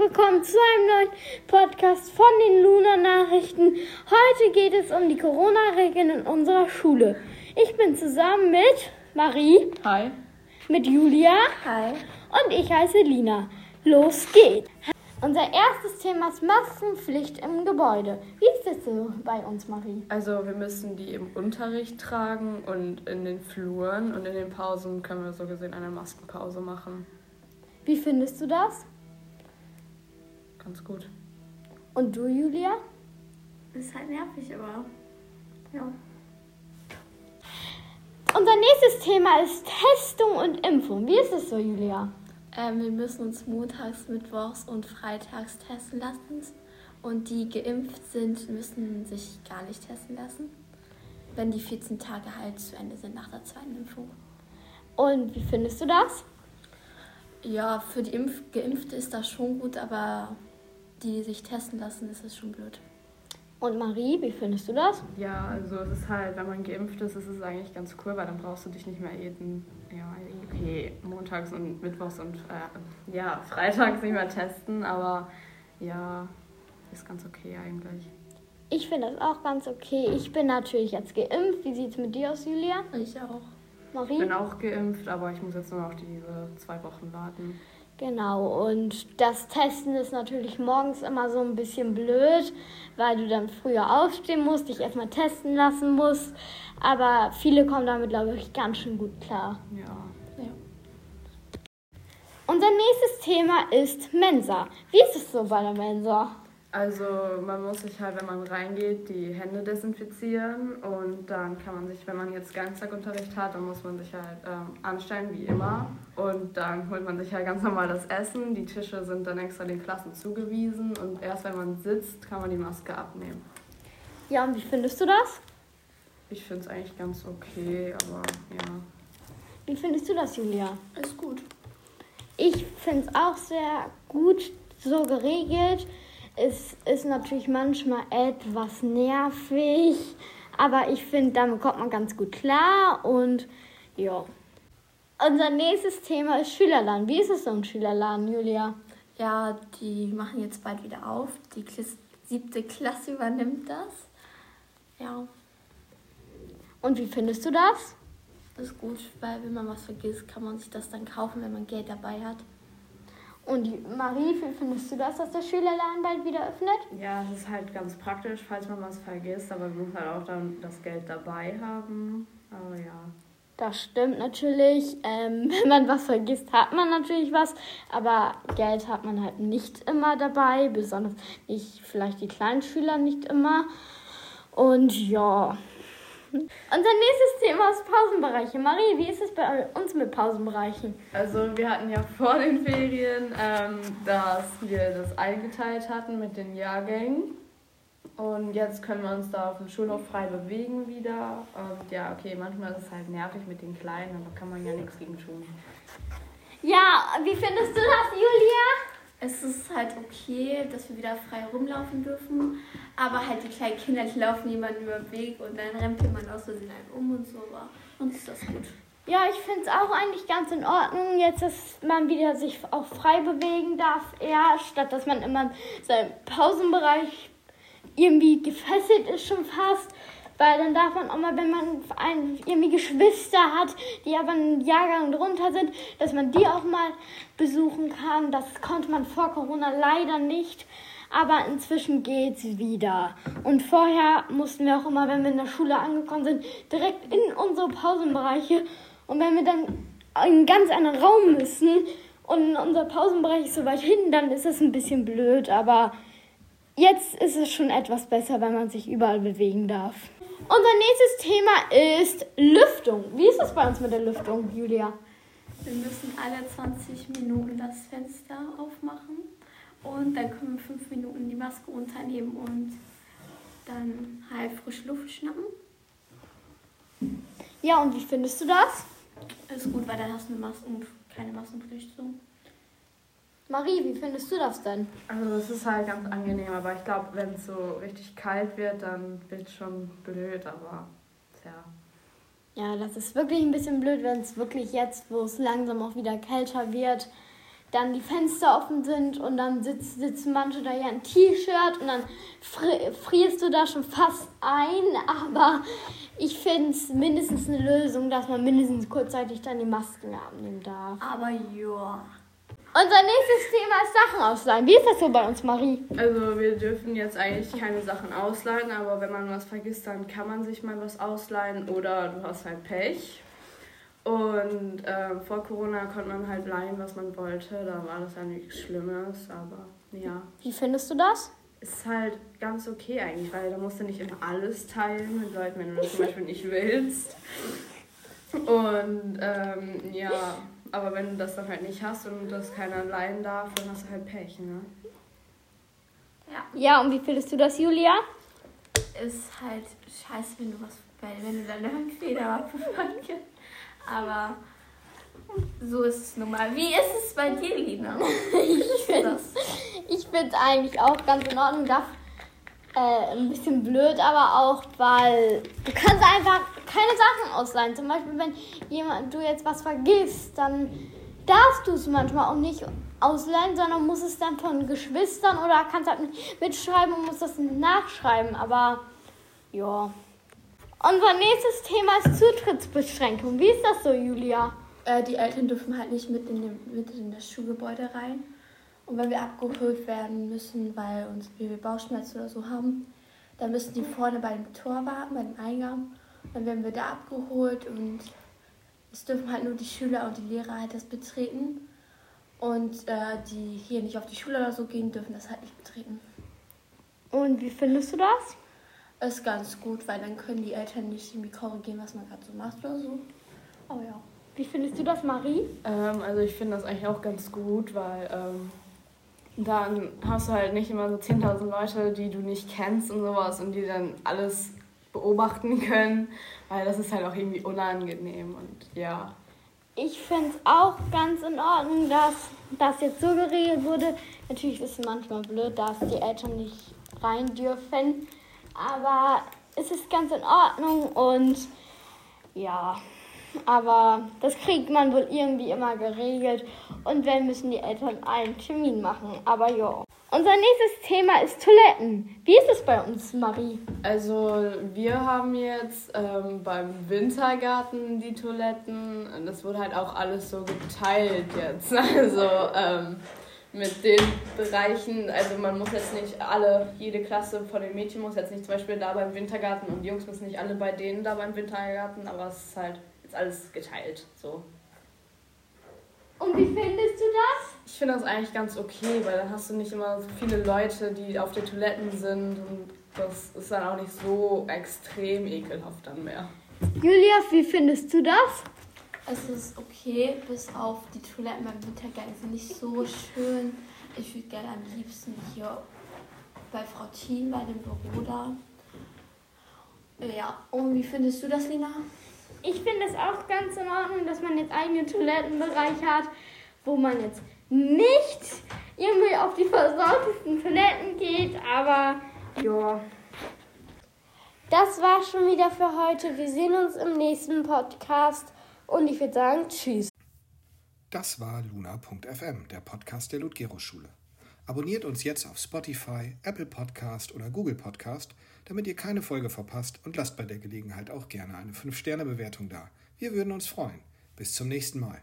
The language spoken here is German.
willkommen zu einem neuen Podcast von den Luna Nachrichten. Heute geht es um die Corona-Regeln in unserer Schule. Ich bin zusammen mit Marie. Hi. Mit Julia. Hi. Und ich heiße Lina. Los geht's. Unser erstes Thema ist Maskenpflicht im Gebäude. Wie ist das so bei uns, Marie? Also wir müssen die im Unterricht tragen und in den Fluren und in den Pausen können wir so gesehen eine Maskenpause machen. Wie findest du das? Ganz gut. Und du, Julia? Ist halt nervig, aber ja. Unser nächstes Thema ist Testung und Impfung. Wie ist es so, Julia? Ähm, wir müssen uns montags, mittwochs und freitags testen lassen. Und die geimpft sind, müssen sich gar nicht testen lassen, wenn die 14 Tage halt zu Ende sind nach der zweiten Impfung. Und wie findest du das? Ja, für die Impf Geimpfte ist das schon gut, aber die sich testen lassen, ist es schon blöd. Und Marie, wie findest du das? Ja, also es ist halt, wenn man geimpft ist, ist es eigentlich ganz cool, weil dann brauchst du dich nicht mehr jeden, ja, okay, montags und mittwochs und äh, ja, freitags nicht mehr testen, aber ja, ist ganz okay eigentlich. Ich finde das auch ganz okay. Ich bin natürlich jetzt geimpft. Wie sieht es mit dir aus, Julia? Ich auch. Marie? Ich bin auch geimpft, aber ich muss jetzt nur noch diese zwei Wochen warten. Genau, und das Testen ist natürlich morgens immer so ein bisschen blöd, weil du dann früher aufstehen musst, dich erstmal testen lassen musst. Aber viele kommen damit, glaube ich, ganz schön gut klar. Ja. Unser nächstes Thema ist Mensa. Wie ist es so bei der Mensa? Also man muss sich halt, wenn man reingeht, die Hände desinfizieren und dann kann man sich, wenn man jetzt Ganztagunterricht hat, dann muss man sich halt ähm, anstellen, wie immer. Und dann holt man sich halt ganz normal das Essen. Die Tische sind dann extra den Klassen zugewiesen und erst wenn man sitzt, kann man die Maske abnehmen. Ja, und wie findest du das? Ich finde es eigentlich ganz okay, aber ja. Wie findest du das, Julia? Ist gut. Ich finde es auch sehr gut so geregelt. Es ist natürlich manchmal etwas nervig, aber ich finde, damit kommt man ganz gut klar und ja. Unser nächstes Thema ist Schülerladen. Wie ist es so im Schülerladen, Julia? Ja, die machen jetzt bald wieder auf. Die Klis siebte Klasse übernimmt das. Ja, Und wie findest du das? ist gut, weil wenn man was vergisst, kann man sich das dann kaufen, wenn man Geld dabei hat. Und die- Marie, wie findest du das, dass der Schülerladen bald wieder öffnet? Ja, es ist halt ganz praktisch, falls man was vergisst, aber man muss halt auch dann das Geld dabei haben. Aber ja. Das stimmt natürlich. Ähm, wenn man was vergisst, hat man natürlich was. Aber Geld hat man halt nicht immer dabei. Besonders nicht, vielleicht die kleinen Schüler nicht immer. Und ja. Unser nächstes Thema ist Pausenbereiche. Marie, wie ist es bei uns mit Pausenbereichen? Also wir hatten ja vor den Ferien, ähm, dass wir das eingeteilt hatten mit den Jahrgängen. Und jetzt können wir uns da auf dem Schulhof frei bewegen wieder. Und ja, okay, manchmal ist es halt nervig mit den Kleinen, aber kann man ja nichts gegen tun. Ja, wie findest du das, Julia? Es ist halt okay, dass wir wieder frei rumlaufen dürfen, aber halt die kleinen Kinder, die laufen jemanden über den Weg und dann rempelt man aus Versehen halt um und so, aber uns ist das gut. Ja, ich finde es auch eigentlich ganz in Ordnung, jetzt, dass man wieder sich auch frei bewegen darf, eher, statt dass man immer in seinem Pausenbereich irgendwie gefesselt ist schon fast. Weil dann darf man auch mal, wenn man ein, irgendwie Geschwister hat, die aber einen Jahrgang drunter sind, dass man die auch mal besuchen kann. Das konnte man vor Corona leider nicht. Aber inzwischen geht's wieder. Und vorher mussten wir auch immer, wenn wir in der Schule angekommen sind, direkt in unsere Pausenbereiche. Und wenn wir dann in einen ganz anderen Raum müssen und unser Pausenbereich ist so weit hinten, dann ist es ein bisschen blöd. Aber jetzt ist es schon etwas besser, weil man sich überall bewegen darf. Unser nächstes Thema ist Lüftung. Wie ist es bei uns mit der Lüftung, Julia? Wir müssen alle 20 Minuten das Fenster aufmachen und dann können wir 5 Minuten die Maske unternehmen und dann halt frische Luft schnappen. Ja, und wie findest du das? Ist gut, weil dann hast du eine Masken keine Maskenpflicht so. Marie, wie findest du das denn? Also es ist halt ganz angenehm, aber ich glaube, wenn es so richtig kalt wird, dann wird es schon blöd, aber tja. Ja, das ist wirklich ein bisschen blöd, wenn es wirklich jetzt, wo es langsam auch wieder kälter wird, dann die Fenster offen sind und dann sitz, sitzen manche da ja ein T-Shirt und dann fri frierst du da schon fast ein. Aber ich finde es mindestens eine Lösung, dass man mindestens kurzzeitig dann die Masken abnehmen darf. Aber ja. Unser nächstes Thema ist Sachen ausleihen. Wie ist das so bei uns, Marie? Also wir dürfen jetzt eigentlich keine Sachen ausleihen, aber wenn man was vergisst, dann kann man sich mal was ausleihen oder du hast halt Pech. Und äh, vor Corona konnte man halt leihen, was man wollte. Da war das ja nichts Schlimmes, aber ja. Wie findest du das? Ist halt ganz okay eigentlich, weil da musst du nicht immer alles teilen mit Leuten, wenn du das zum Beispiel nicht willst. Und ähm, ja, aber wenn du das dann halt nicht hast und das keiner leihen darf, dann hast du halt Pech, ne? Ja, und wie findest du das, Julia? Ist halt scheiße, wenn du was, wenn du deine Feder verfolgst. Aber so ist es nun mal. Wie ist es bei dir, Lina? Ich finde ich es eigentlich auch ganz in Ordnung. Darf, äh, ein bisschen blöd, aber auch, weil du kannst einfach keine Sachen ausleihen. Zum Beispiel, wenn jemand, du jetzt was vergisst, dann darfst du es manchmal auch nicht ausleihen, sondern musst es dann von Geschwistern oder kannst halt mitschreiben und musst das nachschreiben. Aber ja. Unser nächstes Thema ist Zutrittsbeschränkung. Wie ist das so, Julia? Äh, die Eltern dürfen halt nicht mit in, dem, mit in das Schulgebäude rein. Und wenn wir abgeholt werden müssen, weil uns wir Bauchschmerzen oder so haben, dann müssen die vorne bei dem Tor warten, bei dem Eingang. Dann werden wir da abgeholt und es dürfen halt nur die Schüler und die Lehrer halt das betreten. Und äh, die hier nicht auf die Schule oder so gehen, dürfen das halt nicht betreten. Und wie findest du das? Ist ganz gut, weil dann können die Eltern nicht irgendwie korrigieren, was man gerade so macht oder so. Aber ja. Wie findest du das, Marie? Ähm, also ich finde das eigentlich auch ganz gut, weil ähm, dann hast du halt nicht immer so 10.000 Leute, die du nicht kennst und sowas und die dann alles beobachten können, weil das ist halt auch irgendwie unangenehm und ja. Ich finde es auch ganz in Ordnung, dass das jetzt so geregelt wurde. Natürlich ist es manchmal blöd, dass die Eltern nicht rein dürfen, aber es ist ganz in Ordnung und ja, aber das kriegt man wohl irgendwie immer geregelt und wenn müssen die Eltern einen Termin machen, aber ja. Unser nächstes Thema ist Toiletten. Wie ist es bei uns, Marie? Also wir haben jetzt ähm, beim Wintergarten die Toiletten. Das wurde halt auch alles so geteilt jetzt. Also ähm, mit den Bereichen, also man muss jetzt nicht alle, jede Klasse von den Mädchen muss jetzt nicht zum Beispiel da beim Wintergarten und die Jungs müssen nicht alle bei denen da beim Wintergarten, aber es ist halt jetzt alles geteilt. So. Und wie findest du das? Ich finde das eigentlich ganz okay, weil dann hast du nicht immer so viele Leute, die auf den Toiletten sind und das ist dann auch nicht so extrem ekelhaft dann mehr. Julia, wie findest du das? Es ist okay, bis auf die Toiletten beim Wintergarten sind nicht so schön. Ich würde gerne am liebsten hier bei Frau Thien, bei dem Büro da. Ja, und wie findest du das, Lina? Ich finde es auch ganz in Ordnung, dass man jetzt eigene Toilettenbereich hat, wo man jetzt nicht irgendwie auf die versorgtesten Toiletten geht, aber ja. Das war schon wieder für heute. Wir sehen uns im nächsten Podcast und ich würde sagen, tschüss. Das war luna.fm, der Podcast der Ludgero-Schule. Abonniert uns jetzt auf Spotify, Apple Podcast oder Google Podcast, damit ihr keine Folge verpasst und lasst bei der Gelegenheit auch gerne eine 5-Sterne-Bewertung da. Wir würden uns freuen. Bis zum nächsten Mal.